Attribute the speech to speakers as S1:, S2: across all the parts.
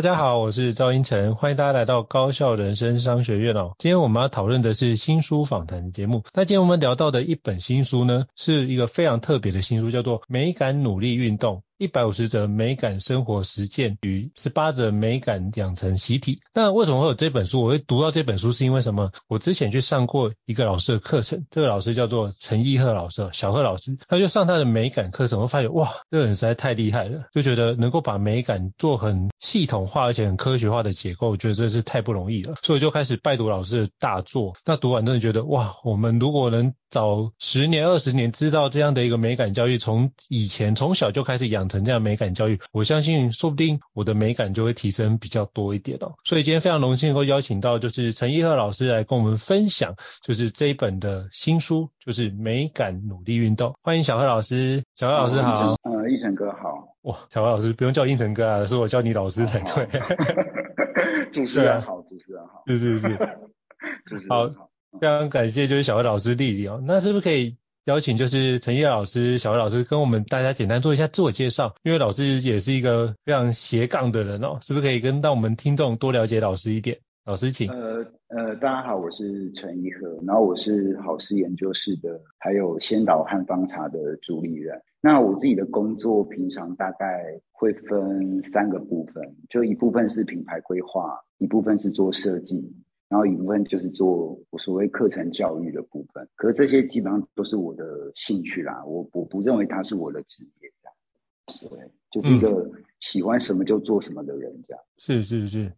S1: 大家好，我是赵英成，欢迎大家来到高校人生商学院哦。今天我们要讨论的是新书访谈节目。那今天我们聊到的一本新书呢，是一个非常特别的新书，叫做《美感努力运动》。一百五十则美感生活实践与十八则美感养成习题。那为什么会有这本书？我会读到这本书是因为什么？我之前去上过一个老师的课程，这个老师叫做陈奕贺老师，小贺老师，他就上他的美感课程，我发现哇，这个人实在太厉害了，就觉得能够把美感做很系统化而且很科学化的结构，我觉得真是太不容易了。所以就开始拜读老师的大作。那读完真的觉得哇，我们如果能早十年、二十年知道这样的一个美感教育，从以前从小就开始养成这样美感教育，我相信说不定我的美感就会提升比较多一点哦。所以今天非常荣幸能够邀请到就是陈一鹤老师来跟我们分享，就是这一本的新书，就是美感努力运动。欢迎小贺老师，小贺老师好。
S2: 呃，胤丞哥好。
S1: 哇，小贺老师不用叫胤丞哥啊，是我叫你老师才对。
S2: 主持人好，主持人好。
S1: 是是是。主持人好。非常感谢，就是小贺老师弟弟哦。那是不是可以邀请，就是陈奕贺老师、小贺老师跟我们大家简单做一下自我介绍？因为老师也是一个非常斜杠的人哦，是不是可以跟到我们听众多了解老师一点？老师请。
S2: 呃呃，大家好，我是陈奕贺，然后我是好事研究室的，还有先导汉方茶的主理人。那我自己的工作平常大概会分三个部分，就一部分是品牌规划，一部分是做设计。然后一部分就是做我所谓课程教育的部分，可是这些基本上都是我的兴趣啦，我我不认为它是我的职业这样，对，就是一个喜欢什么就做什么的人这样。
S1: 是是是。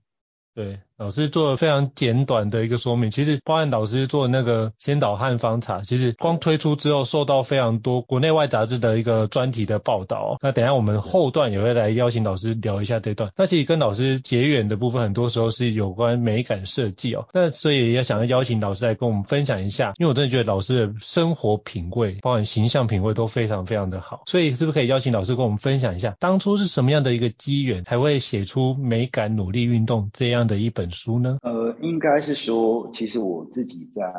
S1: 对，老师做了非常简短的一个说明。其实，包含老师做那个先导汉方茶，其实光推出之后，受到非常多国内外杂志的一个专题的报道。那等下我们后段也会来邀请老师聊一下这段。那其实跟老师结缘的部分，很多时候是有关美感设计哦。那所以也想要邀请老师来跟我们分享一下，因为我真的觉得老师的生活品味，包含形象品味都非常非常的好。所以是不是可以邀请老师跟我们分享一下，当初是什么样的一个机缘，才会写出美感努力运动这样的一本书呢？
S2: 呃，应该是说，其实我自己在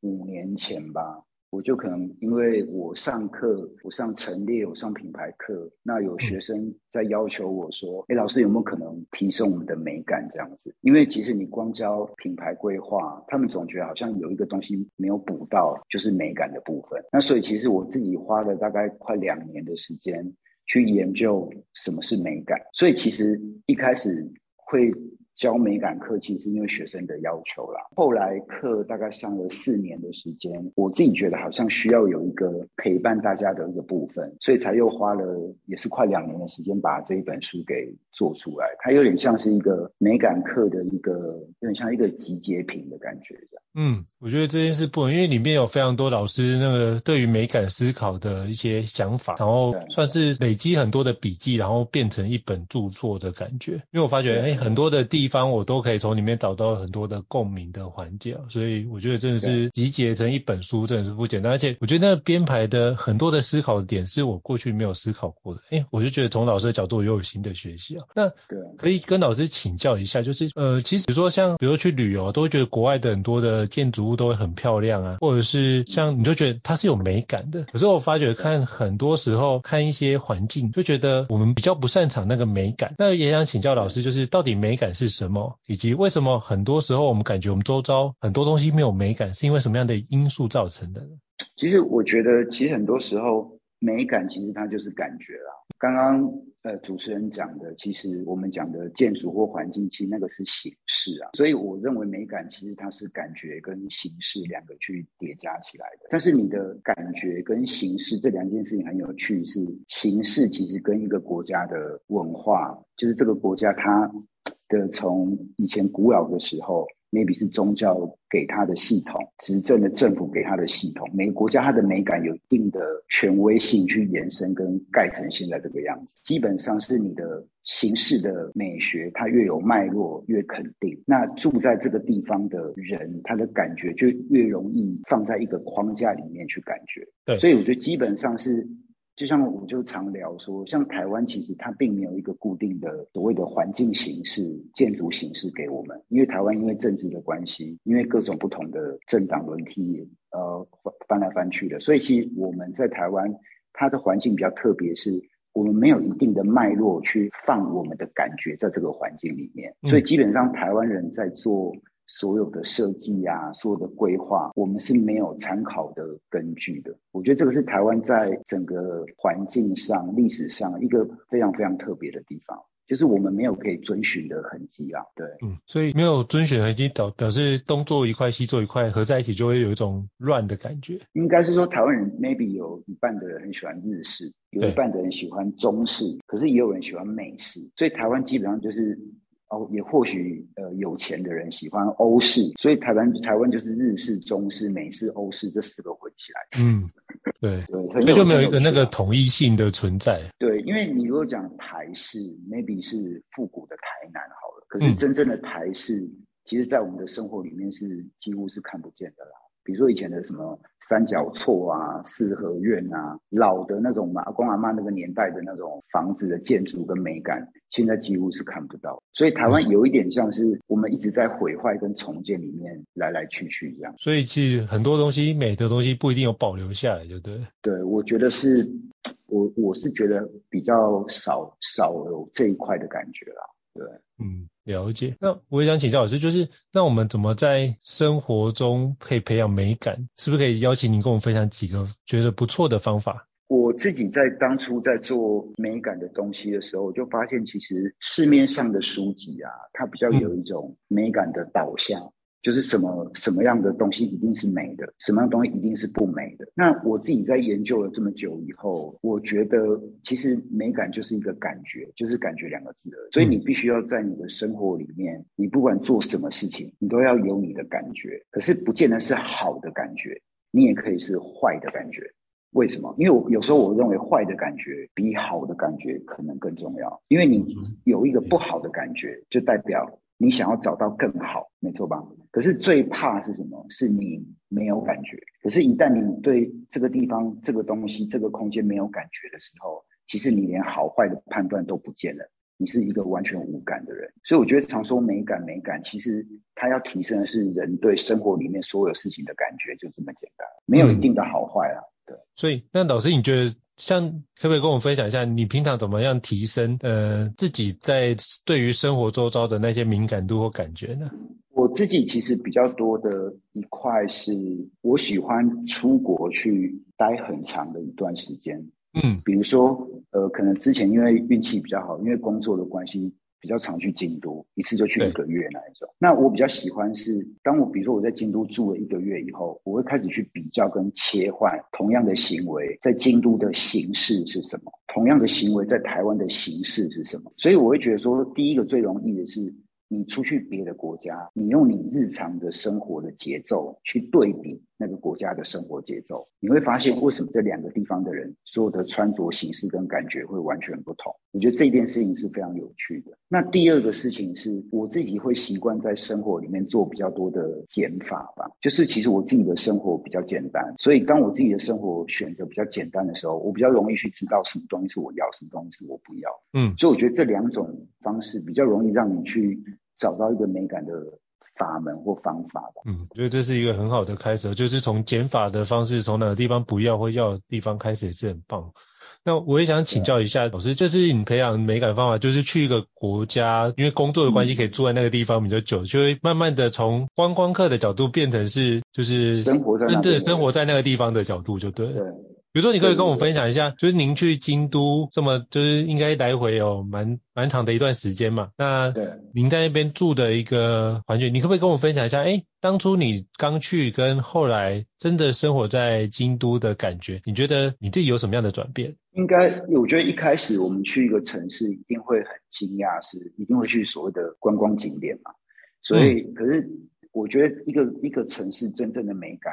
S2: 五年前吧，我就可能因为我上课，我上陈列，我上品牌课，那有学生在要求我说，哎、嗯，老师有没有可能提升我们的美感这样子？因为其实你光教品牌规划，他们总觉得好像有一个东西没有补到，就是美感的部分。那所以其实我自己花了大概快两年的时间去研究什么是美感。所以其实一开始会。教美感课其实是因为学生的要求啦，后来课大概上了四年的时间，我自己觉得好像需要有一个陪伴大家的一个部分，所以才又花了也是快两年的时间把这一本书给做出来。它有点像是一个美感课的一个，有点像一个集结品的感觉这样。
S1: 嗯，我觉得这件事不因为里面有非常多老师那个对于美感思考的一些想法，然后算是累积很多的笔记，然后变成一本著作的感觉。因为我发觉，哎，很多的地方我都可以从里面找到很多的共鸣的环节，所以我觉得真的是集结成一本书，真的是不简单。而且我觉得那个编排的很多的思考点是我过去没有思考过的，哎，我就觉得从老师的角度又有新的学习啊。那可以跟老师请教一下，就是呃，其实说像比如说去旅游，都会觉得国外的很多的。建筑物都会很漂亮啊，或者是像你就觉得它是有美感的。可是我发觉看很多时候看一些环境，就觉得我们比较不擅长那个美感。那也想请教老师，就是到底美感是什么，以及为什么很多时候我们感觉我们周遭很多东西没有美感，是因为什么样的因素造成的呢？
S2: 其实我觉得，其实很多时候美感其实它就是感觉啦。刚刚呃主持人讲的，其实我们讲的建筑或环境，其实那个是形式啊。所以我认为美感其实它是感觉跟形式两个去叠加起来的。但是你的感觉跟形式这两件事情很有趣，是形式其实跟一个国家的文化，就是这个国家它的从以前古老的时候，maybe 是宗教给他的系统，执政的政府给他的系统。每个国家它的美感有一定的权威性去延伸跟盖成现在这个样子。基本上是你的形式的美学，它越有脉络越肯定。那住在这个地方的人，他的感觉就越容易放在一个框架里面去感觉。
S1: 对，
S2: 所以我觉得基本上是。就像我就常聊说，像台湾其实它并没有一个固定的所谓的环境形式、建筑形式给我们，因为台湾因为政治的关系，因为各种不同的政党轮替，呃翻来翻去的，所以其实我们在台湾它的环境比较特别，是我们没有一定的脉络去放我们的感觉在这个环境里面，所以基本上台湾人在做。所有的设计啊，所有的规划，我们是没有参考的根据的。我觉得这个是台湾在整个环境上、历史上一个非常非常特别的地方，就是我们没有可以遵循的痕迹啊。对，
S1: 嗯，所以没有遵循痕迹，表表示东做一块，西做一块，合在一起就会有一种乱的感觉。
S2: 应该是说，台湾人 maybe 有一半的人很喜欢日式，有一半的人喜欢中式，可是也有人喜欢美式，所以台湾基本上就是。哦，也或许呃有钱的人喜欢欧式，所以台湾台湾就是日式、中式、美式、欧式这四个混起来。
S1: 嗯，对对，所以就没有一个那个统一性的存在。
S2: 对，因为你如果讲台式，maybe 是复古的台南好了，可是真正的台式，嗯、其实在我们的生活里面是几乎是看不见的啦。比如说以前的什么三角厝啊、四合院啊，老的那种嘛，阿公阿妈那个年代的那种房子的建筑跟美感，现在几乎是看不到。所以台湾有一点像是我们一直在毁坏跟重建里面来来去去这样。
S1: 所以其实很多东西美的东西不一定有保留下来，对不对？
S2: 对，我觉得是，我我是觉得比较少少有这一块的感觉啦。对，
S1: 嗯。了解，那我也想请教老师，就是那我们怎么在生活中可以培养美感？是不是可以邀请您跟我们分享几个觉得不错的方法？
S2: 我自己在当初在做美感的东西的时候，我就发现其实市面上的书籍啊，它比较有一种美感的导向。嗯就是什么什么样的东西一定是美的，什么样的东西一定是不美的。那我自己在研究了这么久以后，我觉得其实美感就是一个感觉，就是感觉两个字而已。所以你必须要在你的生活里面，你不管做什么事情，你都要有你的感觉。可是不见得是好的感觉，你也可以是坏的感觉。为什么？因为我有时候我认为坏的感觉比好的感觉可能更重要。因为你有一个不好的感觉，就代表。你想要找到更好，没错吧？可是最怕是什么？是你没有感觉。可是，一旦你对这个地方、这个东西、这个空间没有感觉的时候，其实你连好坏的判断都不见了。你是一个完全无感的人。所以，我觉得常说美感，美感其实它要提升的是人对生活里面所有事情的感觉，就这么简单，没有一定的好坏啊。对。
S1: 所以，那老师，你觉得？像可不可以跟我分享一下，你平常怎么样提升呃自己在对于生活周遭的那些敏感度或感觉呢？
S2: 我自己其实比较多的一块是，我喜欢出国去待很长的一段时间。嗯，比如说呃，可能之前因为运气比较好，因为工作的关系。比较常去京都，一次就去一个月那一种。那我比较喜欢是，当我比如说我在京都住了一个月以后，我会开始去比较跟切换同样的行为，在京都的形式是什么，同样的行为在台湾的形式是什么。所以我会觉得说，第一个最容易的是。你出去别的国家，你用你日常的生活的节奏去对比那个国家的生活节奏，你会发现为什么这两个地方的人所有的穿着形式跟感觉会完全不同。我觉得这件事情是非常有趣的。那第二个事情是，我自己会习惯在生活里面做比较多的减法吧。就是其实我自己的生活比较简单，所以当我自己的生活选择比较简单的时候，我比较容易去知道什么东西是我要，什么东西是我不要。嗯，所以我觉得这两种方式比较容易让你去。找到一个美感的法门或方法吧。
S1: 嗯，我觉得这是一个很好的开始，就是从减法的方式，从哪个地方不要或要的地方开始也是很棒。那我也想请教一下老师，就是你培养美感方法，就是去一个国家，因为工作的关系可以住在那个地方比较久，就会慢慢的从观光客的角度变成是就是
S2: 生活在
S1: 真正生活在那个地方的角度，就对了。对。比如说，你可以跟我分享一下，就是您去京都这么，就是应该来回有蛮蛮长的一段时间嘛。那对，您在那边住的一个环境，你可不可以跟我分享一下？哎，当初你刚去跟后来真的生活在京都的感觉，你觉得你自己有什么样的转变？
S2: 应该，我觉得一开始我们去一个城市，一定会很惊讶，是一定会去所谓的观光景点嘛。所以，嗯、可是。我觉得一个一个城市真正的美感，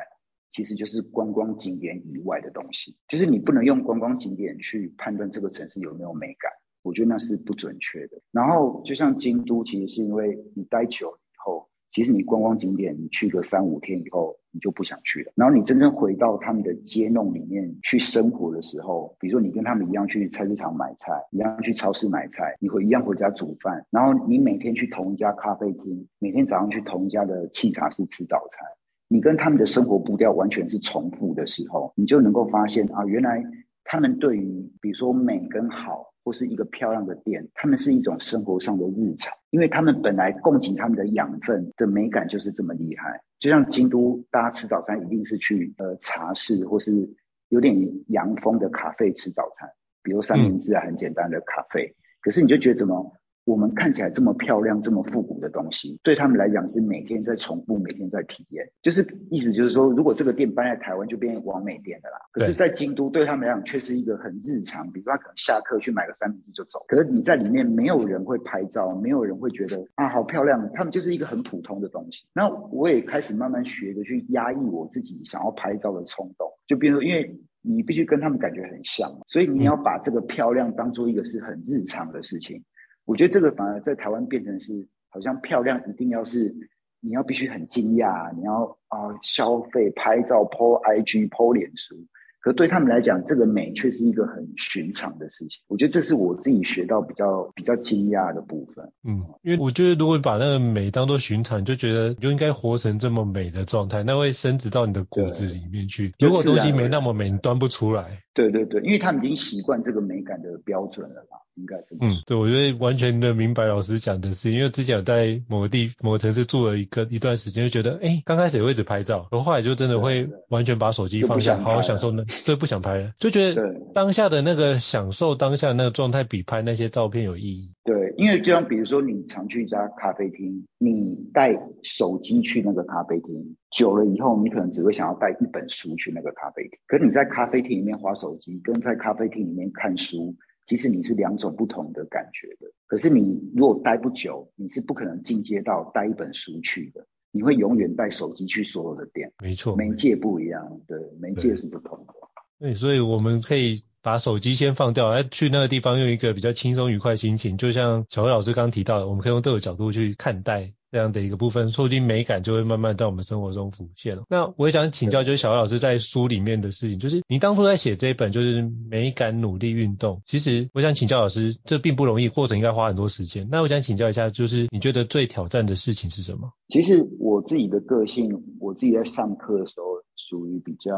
S2: 其实就是观光景点以外的东西，就是你不能用观光景点去判断这个城市有没有美感，我觉得那是不准确的。然后就像京都，其实是因为你待久了以后。其实你观光景点，你去个三五天以后，你就不想去了。然后你真正回到他们的街弄里面去生活的时候，比如说你跟他们一样去菜市场买菜，一样去超市买菜，你会一样回家煮饭，然后你每天去同一家咖啡厅，每天早上去同一家的沏茶室吃早餐，你跟他们的生活步调完全是重复的时候，你就能够发现啊，原来他们对于比如说美跟好。或是一个漂亮的店，他们是一种生活上的日常，因为他们本来供给他们的养分的美感就是这么厉害。就像京都，大家吃早餐一定是去呃茶室或是有点洋风的咖啡吃早餐，比如三明治啊，很简单的咖啡。可是你就觉得怎么？我们看起来这么漂亮、这么复古的东西，对他们来讲是每天在重复、每天在体验。就是意思就是说，如果这个店搬在台湾，就变成网美店的啦。可是，在京都对他们来讲却是一个很日常，比如说他可能下课去买个三明治就走。可是你在里面，没有人会拍照，没有人会觉得啊好漂亮。他们就是一个很普通的东西。那我也开始慢慢学着去压抑我自己想要拍照的冲动。就比如说，因为你必须跟他们感觉很像，所以你要把这个漂亮当做一个是很日常的事情。我觉得这个反而在台湾变成是，好像漂亮一定要是，你要必须很惊讶，你要啊、呃、消费拍照 po IG po 脸书。可对他们来讲，这个美却是一个很寻常的事情。我觉得这是我自己学到比较比较惊讶的部分。
S1: 嗯，因为我觉得如果把那个美当做寻常，就觉得你就应该活成这么美的状态，那会升值到你的骨子里面去。如果东西没那么美，你端不出来。
S2: 对对对，因为他们已经习惯这个美感的标准了吧，应该是。
S1: 嗯，对，我觉得完全的明白老师讲的是，因为之前有在某个地某个城市住了一个一段时间，就觉得，哎，刚开始也会一直拍照，然后后来就真的会完全把手机放下，好好享受那，对，不想拍了，就觉得当下的那个享受当下的那个状态比拍那些照片有意义。
S2: 对，因为就像比如说你常去一家咖啡厅，你带手机去那个咖啡厅。久了以后，你可能只会想要带一本书去那个咖啡厅。可是你在咖啡厅里面划手机，跟在咖啡厅里面看书，其实你是两种不同的感觉的。可是你如果待不久，你是不可能进阶到带一本书去的。你会永远带手机去所有的店。
S1: 没错，
S2: 媒介不一样，对，媒介是不同的。
S1: 对，所以我们可以把手机先放掉，来去那个地方用一个比较轻松愉快的心情。就像小辉老师刚刚提到的，我们可以用这个角度去看待。这样的一个部分，说不定美感就会慢慢在我们生活中浮现了。那我也想请教，就是小辉老师在书里面的事情，就是你当初在写这一本就是美感努力运动，其实我想请教老师，这并不容易，过程应该花很多时间。那我想请教一下，就是你觉得最挑战的事情是什么？
S2: 其实我自己的个性，我自己在上课的时候属于比较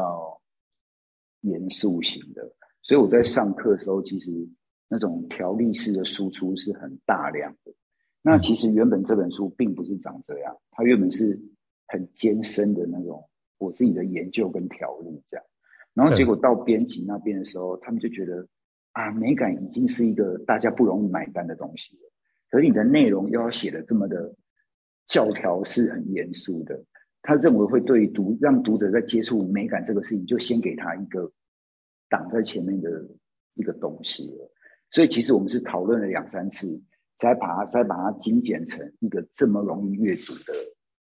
S2: 严肃型的，所以我在上课的时候，其实那种条例式的输出是很大量的。那其实原本这本书并不是长这样，它原本是很艰深的那种我自己的研究跟条例这样，然后结果到编辑那边的时候，他们就觉得啊，美感已经是一个大家不容易买单的东西了，可是你的内容又要写的这么的教条是很严肃的，他认为会对读让读者在接触美感这个事情，就先给他一个挡在前面的一个东西了，所以其实我们是讨论了两三次。再把它再把它精简成一个这么容易阅读的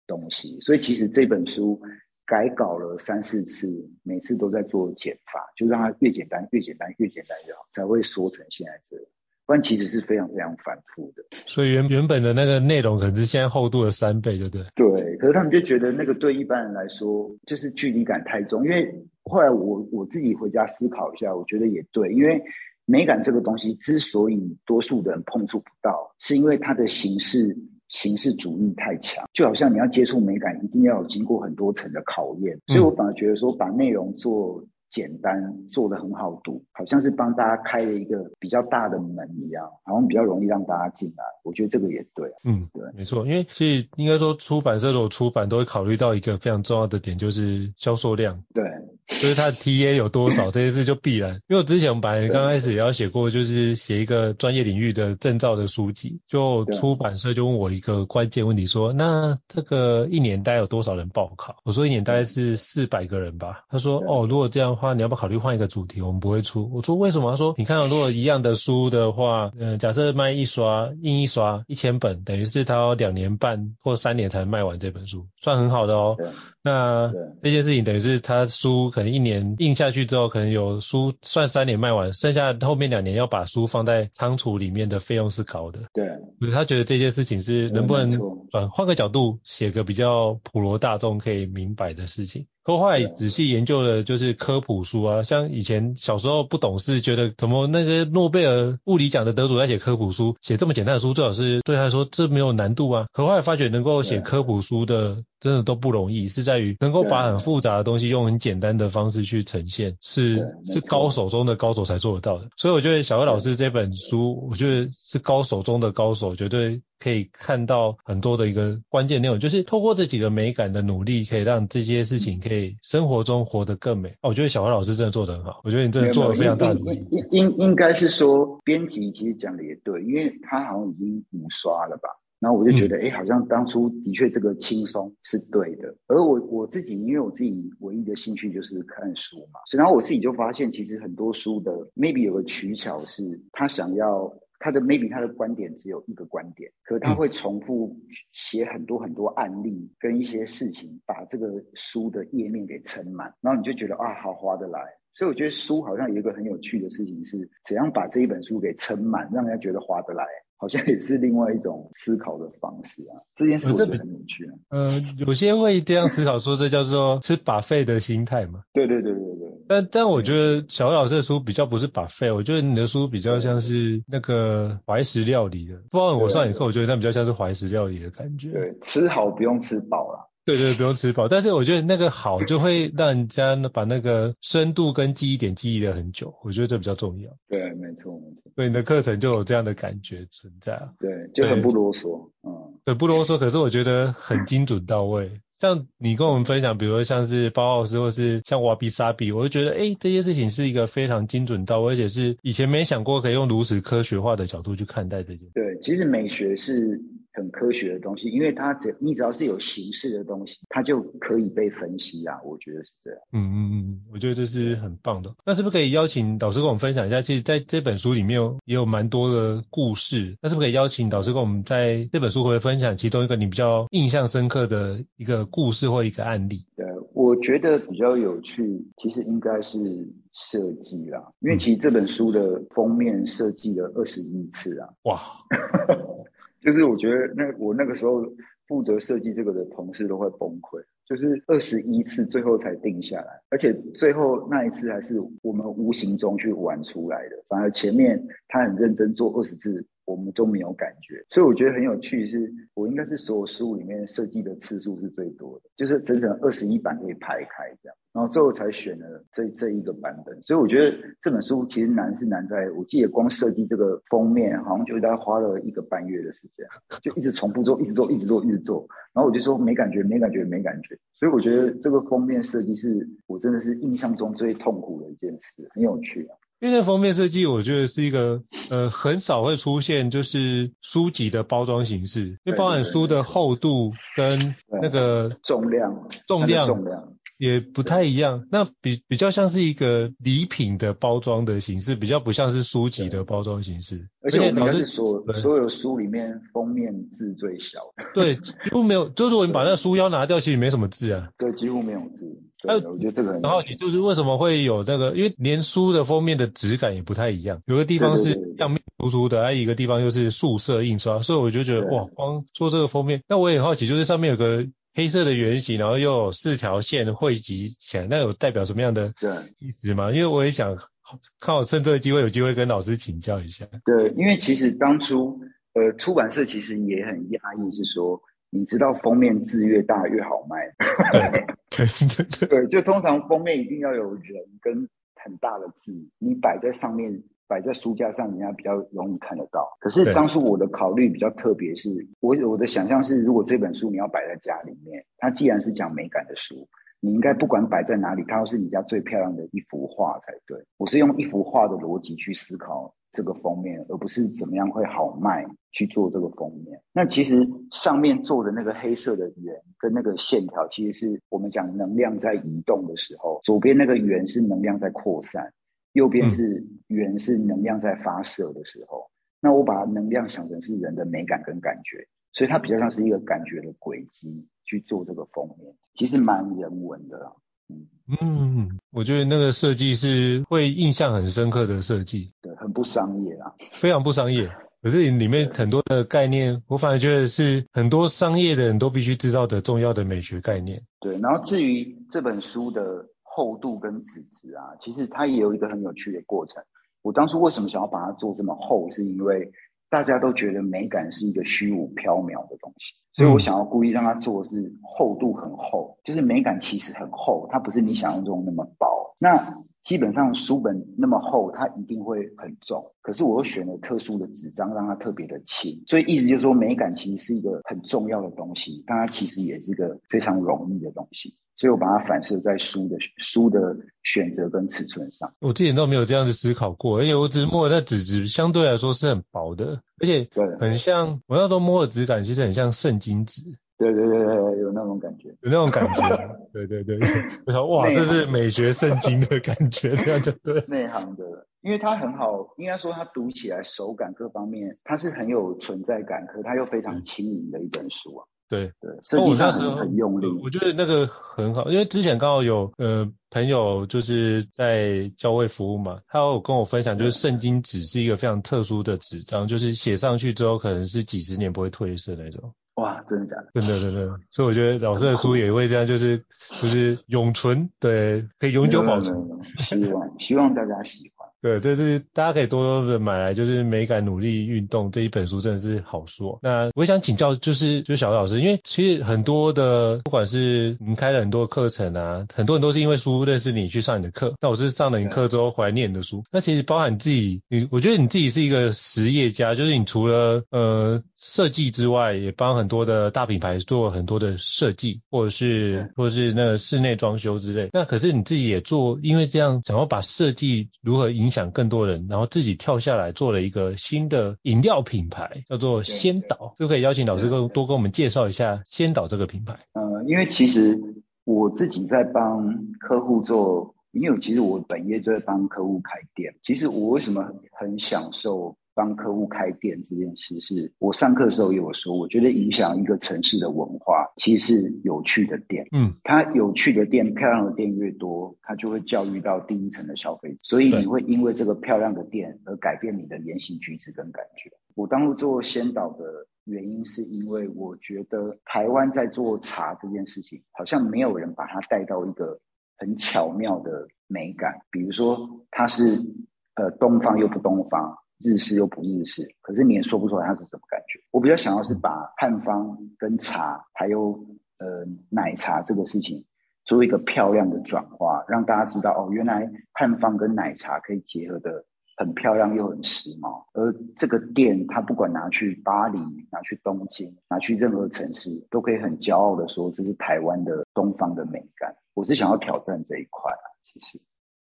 S2: 东西，所以其实这本书改稿了三四次，每次都在做减法，就让它越简单越简单越简单越好，才会说成现在这样。不然其实是非常非常反复的。
S1: 所以原原本的那个内容可能是现在厚度的三倍，对不对？
S2: 对，可是他们就觉得那个对一般人来说就是距离感太重，因为后来我我自己回家思考一下，我觉得也对，因为。美感这个东西之所以多数的人碰触不到，是因为它的形式形式主义太强，就好像你要接触美感，一定要有经过很多层的考验。所以我反而觉得说，把内容做简单，做的很好读，好像是帮大家开了一个比较大的门一样，好像比较容易让大家进来。我觉得这个也对。
S1: 嗯，对，没错，因为所以应该说出版社如果出版都会考虑到一个非常重要的点，就是销售量。
S2: 对。
S1: 就是它的 TA 有多少这些事就必然。因为我之前我们本来刚开始也要写过，就是写一个专业领域的证照的书籍，就出版社就问我一个关键问题说，那这个一年大概有多少人报考？我说一年大概是四百个人吧。他说哦，如果这样的话，你要不要考虑换一个主题？我们不会出。我说为什么？他说你看到如果一样的书的话，嗯、呃，假设卖一刷印一刷一千本，等于是他要两年半或三年才卖完这本书，算很好的哦。那这件事情等于是他书可能一年印下去之后，可能有书算三年卖完，剩下后面两年要把书放在仓储里面的费用是高的。
S2: 对，
S1: 所以他觉得这件事情是能不能呃换个角度写个比较普罗大众可以明白的事情。后来仔细研究了，就是科普书啊，像以前小时候不懂事，觉得怎么那个诺贝尔物理奖的得主在写科普书，写这么简单的书，最好是对他来说这没有难度啊。可后来发觉能够写科普书的，真的都不容易，是在于能够把很复杂的东西用很简单的方式去呈现，是是高手中的高手才做得到的。所以我觉得小魏老师这本书，我觉得是高手中的高手，绝对。可以看到很多的一个关键内容，就是透过这几个美感的努力，可以让这些事情可以生活中活得更美。哦，我觉得小花老师真的做得很好，我觉得你真的做得非常大的努力。
S2: 应应应该是说，编辑其实讲的也对，因为他好像已经五刷了吧。然后我就觉得，哎、嗯，好像当初的确这个轻松是对的。而我我自己，因为我自己唯一的兴趣就是看书嘛，所以然后我自己就发现，其实很多书的 maybe 有个取巧是，他想要。他的 maybe 他的观点只有一个观点，可他会重复写很多很多案例跟一些事情，把这个书的页面给撑满，然后你就觉得啊，好划得来。所以我觉得书好像有一个很有趣的事情是，怎样把这一本书给撑满，让人家觉得划得来。好像也是另外一种思考的方式啊，这件事我觉得很有趣啊。
S1: 呃，有些会这样思考，说这叫做吃 buffet 的心态嘛。
S2: 对对对对对。
S1: 但但我觉得小老师的书比较不是 buffet，我觉得你的书比较像是那个怀石料理的。不然我上你课，我觉得它比较像是怀石料理的感觉。
S2: 对，吃好不用吃饱啦。
S1: 对对，不用吃饱，但是我觉得那个好就会让人家把那个深度跟记忆点记忆的很久，我觉得这比较重要。
S2: 对，没错没错。
S1: 对，你的课程就有这样的感觉存在啊。
S2: 对，就很不啰嗦。嗯，
S1: 对，不啰嗦，可是我觉得很精准到位。像你跟我们分享，比如说像是包奥斯，或是像瓦比沙比，我就觉得，哎，这些事情是一个非常精准到位，而且是以前没想过可以用如此科学化的角度去看待这件事。
S2: 对，其实美学是。很科学的东西，因为它只你只要是有形式的东西，它就可以被分析啊。我觉得是这样。
S1: 嗯嗯嗯，我觉得这是很棒的。那是不是可以邀请导师跟我们分享一下？其实在这本书里面也有蛮多的故事。那是不是可以邀请导师跟我们在这本书会分享其中一个你比较印象深刻的一个故事或一个案例？
S2: 对，我觉得比较有趣，其实应该是设计啦。因为其实这本书的封面设计了二十一次啊。哇。就是我觉得那我那个时候负责设计这个的同事都会崩溃，就是二十一次最后才定下来，而且最后那一次还是我们无形中去玩出来的，反而前面他很认真做二十次。我们都没有感觉，所以我觉得很有趣是，我应该是所有书里面设计的次数是最多的，就是整整二十一版可以排开这样，然后最后才选了这这一个版本。所以我觉得这本书其实难是难在，我记得光设计这个封面，好像就大概花了一个半月的时间，就一直重复做，一直做，一直做，一直做。然后我就说没感觉，没感觉，没感觉。所以我觉得这个封面设计是我真的是印象中最痛苦的一件事，很有趣啊。
S1: 因为那封面设计，我觉得是一个呃很少会出现，就是书籍的包装形式，因为包含书的厚度跟那个
S2: 重量，
S1: 重量重量也不太一样。那比比较像是一个礼品的包装的形式，比较不像是书籍的包装形式。
S2: 而且老师所所有书里面封面字最小。
S1: 对，几乎没有，就是我们把那个书腰拿掉，其实没什么字啊。
S2: 对，几乎没有字。哎，我觉得这个很
S1: 好奇，就是为什么会有这个？因为连书的封面的质感也不太一样，有个地方是亮面突出的，还有一个地方又是素色印刷，所以我就觉得哇，光做这个封面，那我也很好奇，就是上面有个黑色的圆形，然后又有四条线汇集起来，那有代表什么样的意思吗？因为我也想看我趁这个机会，有机会跟老师请教一下。
S2: 对，因为其实当初呃出版社其实也很压抑，是说。你知道封面字越大越好卖，对，就通常封面一定要有人跟很大的字，你摆在上面，摆在书架上，人家比较容易看得到。可是当初我的考虑比较特别，是我我的想象是，如果这本书你要摆在家里面，它既然是讲美感的书，你应该不管摆在哪里，它都是你家最漂亮的一幅画才对。我是用一幅画的逻辑去思考这个封面，而不是怎么样会好卖去做这个封面。那其实上面做的那个黑色的圆跟那个线条，其实是我们讲能量在移动的时候，左边那个圆是能量在扩散，右边是圆是能量在发射的时候。那我把能量想成是人的美感跟感觉，所以它比较像是一个感觉的轨迹去做这个封面，其实蛮人文的。啦
S1: 嗯，我觉得那个设计是会印象很深刻的设计，
S2: 对，很不商业啊，
S1: 非常不商业。可是里面很多的概念，我反而觉得是很多商业的人都必须知道的重要的美学概念。
S2: 对，然后至于这本书的厚度跟纸质啊，其实它也有一个很有趣的过程。我当初为什么想要把它做这么厚，是因为大家都觉得美感是一个虚无缥缈的东西，所以我想要故意让它做的是厚度很厚，就是美感其实很厚，它不是你想象中那么薄。那基本上书本那么厚，它一定会很重，可是我又选了特殊的纸张，让它特别的轻，所以意思就是说美感其实是一个很重要的东西，但它其实也是一个非常容易的东西。所以我把它反射在书的书的选择跟尺寸上。
S1: 我之前都没有这样子思考过，而且我只是摸的纸质相对来说是很薄的，而且很像我那时候摸的质感，其实很像圣经纸。
S2: 对对对对，有那种感觉，
S1: 有那种感觉。对 对对，我想哇，这是美学圣经的感觉，这样就对。
S2: 内行的，因为它很好，应该说它读起来手感各方面，它是很有存在感，可是它又非常轻盈的一本书啊。
S1: 对
S2: 对，设计上是很用力。
S1: 我觉得那个很好，因为之前刚好有呃朋友就是在教会服务嘛，他有跟我分享，就是圣经纸是一个非常特殊的纸张，就是写上去之后可能是几十年不会褪色那种。
S2: 哇，真的假的？
S1: 真的真的，所以我觉得老师的书也会这样，就是就是永存，对，可以永久保存。
S2: 希望希望大家喜欢。
S1: 对，这是大家可以多多的买来，就是美感努力运动这一本书真的是好书。那我也想请教，就是就是小魏老师，因为其实很多的不管是你开了很多课程啊，很多人都是因为书认识你去上你的课。那我是上了你课之后怀念你的书。那其实包含你自己，你我觉得你自己是一个实业家，就是你除了呃设计之外，也帮很多的大品牌做很多的设计，或者是或者是那个室内装修之类。那可是你自己也做，因为这样想要把设计如何影响。更多人，然后自己跳下来做了一个新的饮料品牌，叫做先导，就可以邀请老师更多跟我们介绍一下先导这个品牌。
S2: 呃，因为其实我自己在帮客户做，因为其实我本业就在帮客户开店。其实我为什么很享受？帮客户开店这件事，是我上课的时候也有说，我觉得影响一个城市的文化，其实是有趣的店。嗯，它有趣的店、漂亮的店越多，它就会教育到第一层的消费者，所以你会因为这个漂亮的店而改变你的言行举止跟感觉。我当初做先导的原因，是因为我觉得台湾在做茶这件事情，好像没有人把它带到一个很巧妙的美感，比如说它是呃东方又不东方。日式又不日式，可是你也说不出来它是什么感觉。我比较想要是把汉方跟茶，还有呃奶茶这个事情，做一个漂亮的转化，让大家知道哦，原来汉方跟奶茶可以结合的很漂亮又很时髦。而这个店，它不管拿去巴黎、拿去东京、拿去任何城市，都可以很骄傲的说这是台湾的东方的美感。我是想要挑战这一块啊，其实。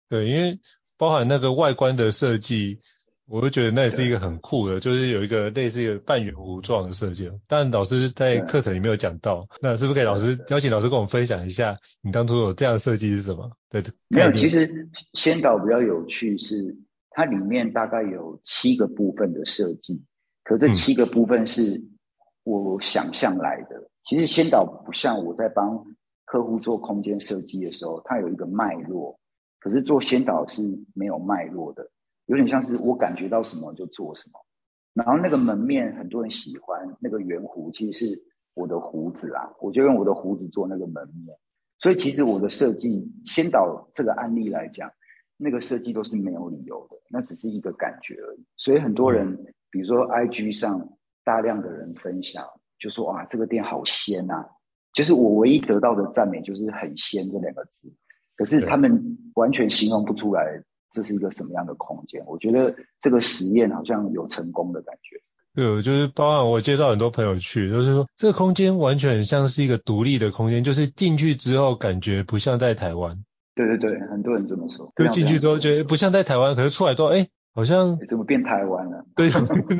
S1: 对，因为包含那个外观的设计。我就觉得那也是一个很酷的，就是有一个类似一个半圆弧状的设计。但老师在课程里没有讲到，那是不是可以老师邀请老师跟我们分享一下，你当初有这样的设计是什么？对，
S2: 没有，其实先导比较有趣是，它里面大概有七个部分的设计，可这七个部分是我想象来的。嗯、其实先导不像我在帮客户做空间设计的时候，它有一个脉络，可是做先导是没有脉络的。有点像是我感觉到什么就做什么，然后那个门面很多人喜欢，那个圆弧其实是我的胡子啊，我就用我的胡子做那个门面，所以其实我的设计先导这个案例来讲，那个设计都是没有理由的，那只是一个感觉而已。所以很多人，比如说 IG 上大量的人分享，就说哇这个店好鲜啊，就是我唯一得到的赞美就是很鲜这两个字，可是他们完全形容不出来。这是一个什么样的空间？我觉得这个实验好像有成功的感觉。
S1: 对，就是包含我介绍很多朋友去，就是说这个空间完全很像是一个独立的空间，就是进去之后感觉不像在台湾。
S2: 对对对，很多人这么说。
S1: 就进去之后觉得不像在台湾，可是出来之后，哎，好像
S2: 怎么变台湾了？
S1: 对，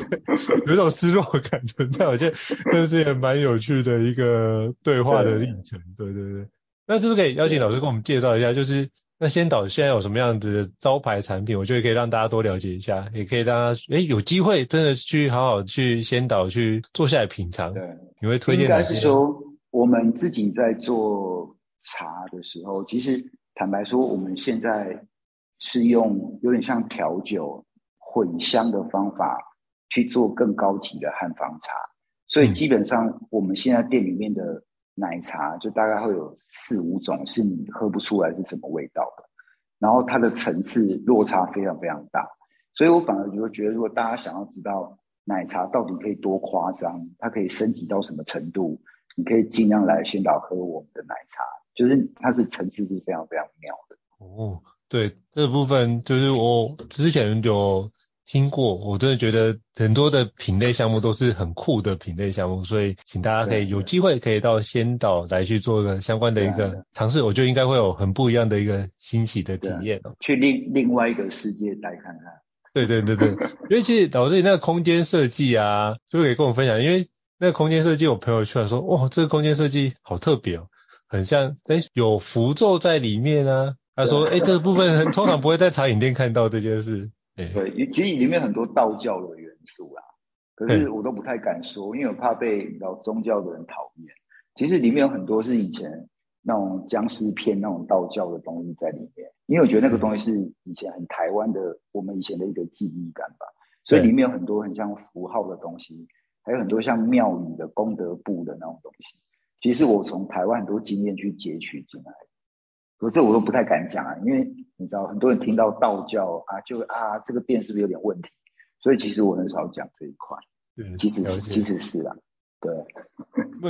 S1: 有种失落感存在。我觉得这是一个蛮有趣的一个对话的历程。对对对，那是不是可以邀请老师跟我们介绍一下，就是？那仙岛现在有什么样子的招牌产品？我觉得可以让大家多了解一下，也可以让大家诶有机会真的去好好去仙岛去坐下来品尝。
S2: 对，
S1: 你会推荐？应
S2: 该是说我们自己在做茶的时候，其实坦白说，我们现在是用有点像调酒混香的方法去做更高级的汉方茶，所以基本上我们现在店里面的。奶茶就大概会有四五种，是你喝不出来是什么味道的，然后它的层次落差非常非常大，所以我反而就会觉得，如果大家想要知道奶茶到底可以多夸张，它可以升级到什么程度，你可以尽量来先导喝我们的奶茶，就是它是层次是非常非常妙的。
S1: 哦，对，这部分就是我之前有。听过，我真的觉得很多的品类项目都是很酷的品类项目，所以请大家可以有机会可以到先导来去做一个相关的一个尝试，我觉得应该会有很不一样的一个欣喜的体验哦。
S2: 去另另外一个世界来看看。
S1: 对对对对，因为其实老师你那个空间设计啊，就可以跟我分享，因为那个空间设计，我朋友去了说，哇，这个空间设计好特别哦，很像哎有符咒在里面啊。他说，哎，这个部分通常不会在茶饮店看到这件事。
S2: 对，其实里面很多道教的元素啦，可是我都不太敢说，因为我怕被你知道宗教的人讨厌。其实里面有很多是以前那种僵尸片那种道教的东西在里面，因为我觉得那个东西是以前很台湾的，我们以前的一个记忆感吧。所以里面有很多很像符号的东西，还有很多像庙宇的功德簿的那种东西。其实我从台湾很多经验去截取进来。可是我都不太敢讲啊，因为你知道很多人听到道教啊，就啊这个店是不是有点问题？所以其实我很少讲这一块。对，其实其实是啦，对。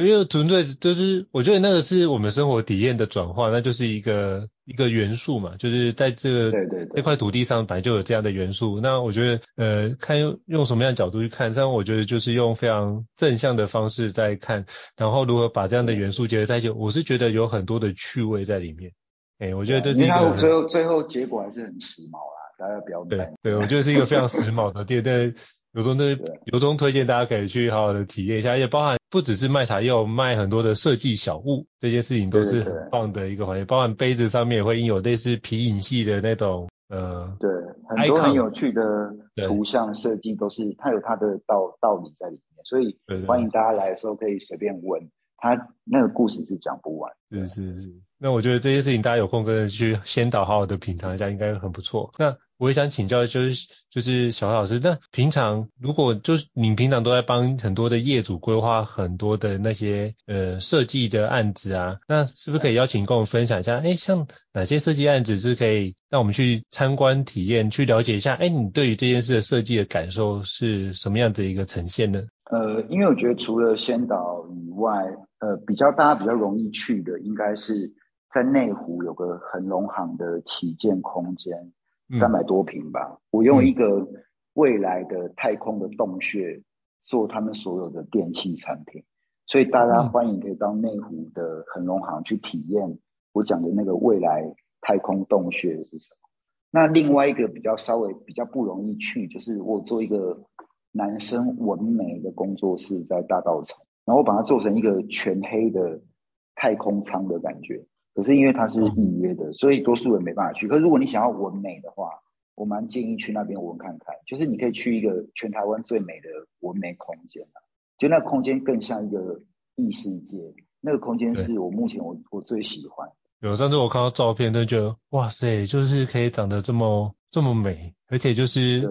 S1: 因为纯粹就是我觉得那个是我们生活体验的转化，那就是一个一个元素嘛，就是在这个对对对这块土地上本来就有这样的元素。那我觉得呃看用用什么样的角度去看，但我觉得就是用非常正向的方式在看，然后如何把这样的元素结合在一起，我是觉得有很多的趣味在里面。哎、欸，我觉得这是一个
S2: 最后最后结果还是很时髦啦，大家不要
S1: 对对，我觉得是一个非常时髦的店，但由衷的由衷推荐大家可以去好好的体验一下，而且包含不只是卖茶，也有卖很多的设计小物，这件事情都是很棒的一个环节，包含杯子上面也会印有类似皮影戏的那种呃，
S2: 对，很多很有趣的图像设计都是它有它的道道理在里面，所以欢迎大家来的时候可以随便问。它那个故事是讲不完，
S1: 是是是。那我觉得这些事情大家有空跟着去先导好好的品尝一下，应该很不错。那我也想请教，就是就是小老师，那平常如果就是你平常都在帮很多的业主规划很多的那些呃设计的案子啊，那是不是可以邀请跟我们分享一下？哎，像哪些设计案子是可以让我们去参观体验，去了解一下？哎，你对于这件事的设计的感受是什么样子一个呈现呢？
S2: 呃，因为我觉得除了先导以外，呃，比较大家比较容易去的，应该是在内湖有个恒隆行的旗舰空间，三百多平吧。嗯、我用一个未来的太空的洞穴做他们所有的电器产品，所以大家欢迎可以到内湖的恒隆行去体验我讲的那个未来太空洞穴是什么。那另外一个比较稍微比较不容易去，就是我做一个。男生纹眉的工作室在大稻埕，然后把它做成一个全黑的太空舱的感觉。可是因为它是预约的，所以多数人没办法去。可是如果你想要纹美的话，我蛮建议去那边纹看看。就是你可以去一个全台湾最美的纹美空间，就那个空间更像一个异世界。那个空间是我目前我我最喜欢。
S1: 有上次我看到照片，都觉得哇塞，就是可以长得这么这么美，而且就是。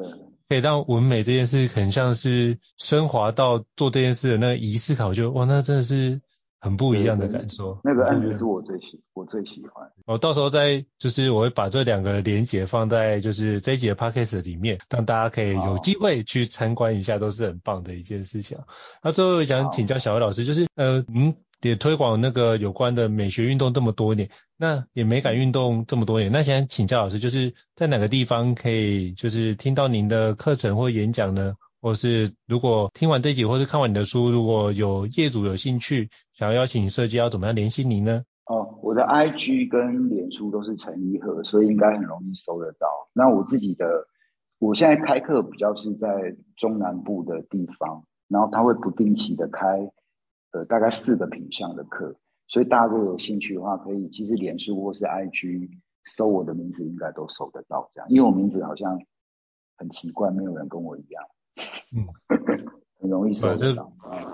S1: 可以让纹美这件事很像是升华到做这件事的那个仪式感，我觉得哇，那真的是很不一样的感受。
S2: 那个案子是我最喜，我最喜欢。
S1: 我到时候再就是我会把这两个连结放在就是这一集的 podcast 里面，让大家可以有机会去参观一下，都是很棒的一件事情。那最后想请教小薇老师，就是呃，嗯。也推广那个有关的美学运动这么多年，那也美感运动这么多年，那想请教老师，就是在哪个地方可以就是听到您的课程或演讲呢？或是如果听完这集，或是看完你的书，如果有业主有兴趣，想要邀请设计，要怎么样联系您呢？
S2: 哦，我的 IG 跟脸书都是陈一和，所以应该很容易搜得到。那我自己的，我现在开课比较是在中南部的地方，然后他会不定期的开，呃，大概四个品相的课，所以大家如果有兴趣的话，可以其实脸书或是 IG 搜我的名字，应该都搜得到这样，因为我名字好像很奇怪，没有人跟我一样。嗯，很容易搜到。这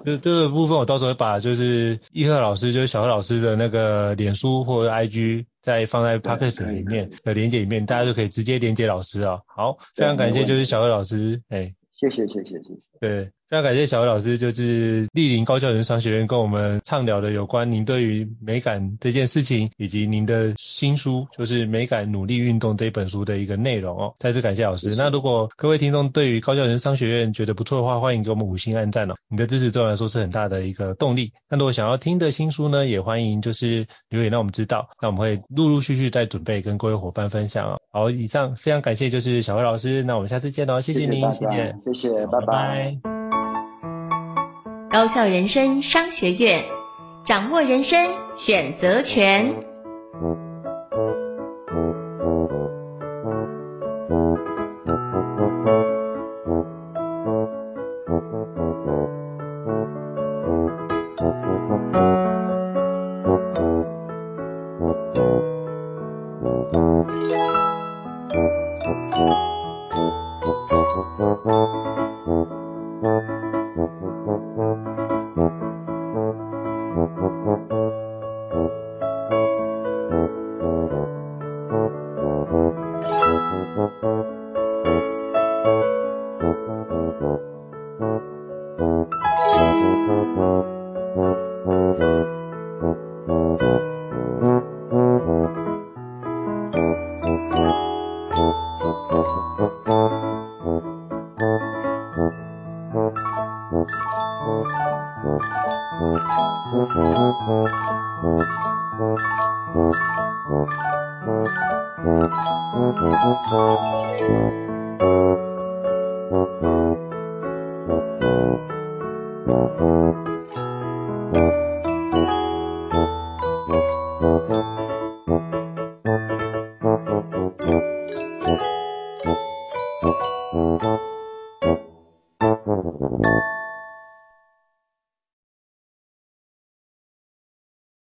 S1: 这这个部分我到时候会把就是一贺老师就是小贺老师的那个脸书或者 IG 再放在 Podcast 里面的连接里面，大家就可以直接连接老师啊。好，非常感谢就是小贺老师，哎，
S2: 谢谢谢谢谢谢。
S1: 对。非常感谢小贺老师，就是莅临高教人商学院跟我们畅聊的有关您对于美感这件事情，以及您的新书，就是《美感努力运动》这本书的一个内容哦。再次感谢老师。那如果各位听众对于高教人商学院觉得不错的话，欢迎给我们五星按赞哦。你的支持对我来说是很大的一个动力。那如果想要听的新书呢，也欢迎就是留言让我们知道，那我们会陆陆续续在准备跟各位伙伴分享哦。好，以上非常感谢就是小贺老师，那我们下次见哦。谢谢您，谢谢，
S2: 谢谢，拜拜。
S3: 高校人生商学院，掌握人生选择权。